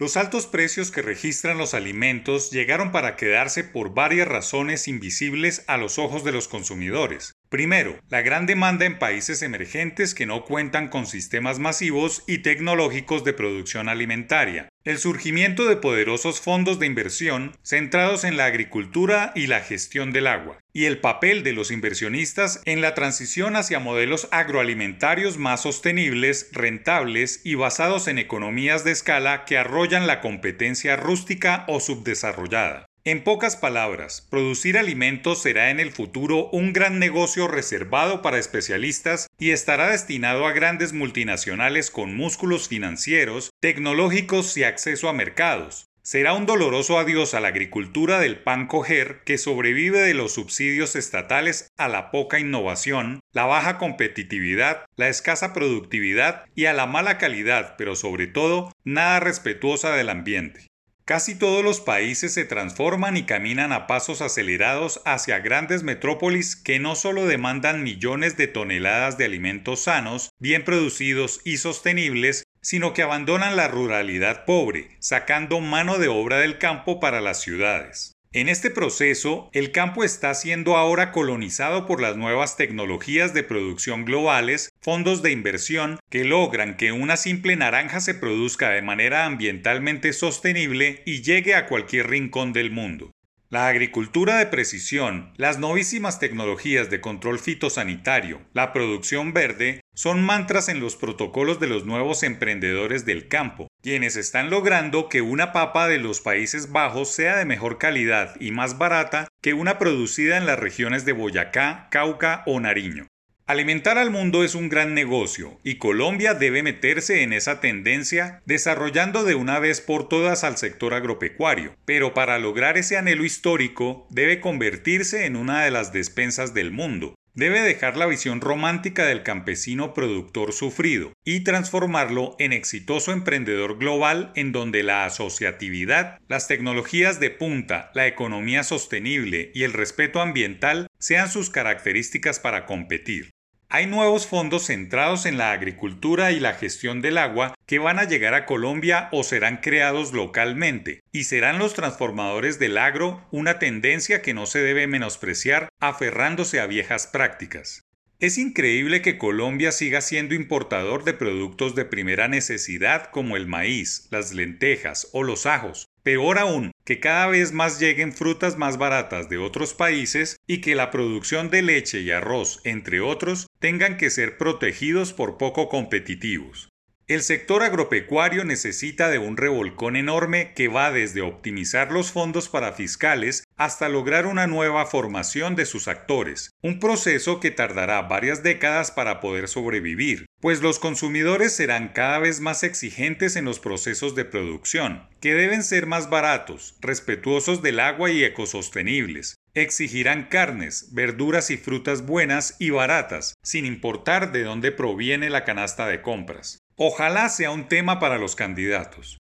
Los altos precios que registran los alimentos llegaron para quedarse por varias razones invisibles a los ojos de los consumidores. Primero, la gran demanda en países emergentes que no cuentan con sistemas masivos y tecnológicos de producción alimentaria. El surgimiento de poderosos fondos de inversión centrados en la agricultura y la gestión del agua. Y el papel de los inversionistas en la transición hacia modelos agroalimentarios más sostenibles, rentables y basados en economías de escala que arrollan la competencia rústica o subdesarrollada. En pocas palabras, producir alimentos será en el futuro un gran negocio reservado para especialistas y estará destinado a grandes multinacionales con músculos financieros, tecnológicos y acceso a mercados. Será un doloroso adiós a la agricultura del pan coger que sobrevive de los subsidios estatales a la poca innovación, la baja competitividad, la escasa productividad y a la mala calidad, pero sobre todo nada respetuosa del ambiente. Casi todos los países se transforman y caminan a pasos acelerados hacia grandes metrópolis que no solo demandan millones de toneladas de alimentos sanos, bien producidos y sostenibles, sino que abandonan la ruralidad pobre, sacando mano de obra del campo para las ciudades. En este proceso, el campo está siendo ahora colonizado por las nuevas tecnologías de producción globales, fondos de inversión que logran que una simple naranja se produzca de manera ambientalmente sostenible y llegue a cualquier rincón del mundo. La agricultura de precisión, las novísimas tecnologías de control fitosanitario, la producción verde, son mantras en los protocolos de los nuevos emprendedores del campo, quienes están logrando que una papa de los Países Bajos sea de mejor calidad y más barata que una producida en las regiones de Boyacá, Cauca o Nariño. Alimentar al mundo es un gran negocio y Colombia debe meterse en esa tendencia desarrollando de una vez por todas al sector agropecuario, pero para lograr ese anhelo histórico debe convertirse en una de las despensas del mundo, Debe dejar la visión romántica del campesino productor sufrido y transformarlo en exitoso emprendedor global en donde la asociatividad, las tecnologías de punta, la economía sostenible y el respeto ambiental sean sus características para competir. Hay nuevos fondos centrados en la agricultura y la gestión del agua que van a llegar a Colombia o serán creados localmente, y serán los transformadores del agro una tendencia que no se debe menospreciar aferrándose a viejas prácticas. Es increíble que Colombia siga siendo importador de productos de primera necesidad como el maíz, las lentejas o los ajos. Peor aún, que cada vez más lleguen frutas más baratas de otros países y que la producción de leche y arroz, entre otros, tengan que ser protegidos por poco competitivos. El sector agropecuario necesita de un revolcón enorme que va desde optimizar los fondos para fiscales hasta lograr una nueva formación de sus actores, un proceso que tardará varias décadas para poder sobrevivir, pues los consumidores serán cada vez más exigentes en los procesos de producción, que deben ser más baratos, respetuosos del agua y ecosostenibles, Exigirán carnes, verduras y frutas buenas y baratas, sin importar de dónde proviene la canasta de compras. Ojalá sea un tema para los candidatos.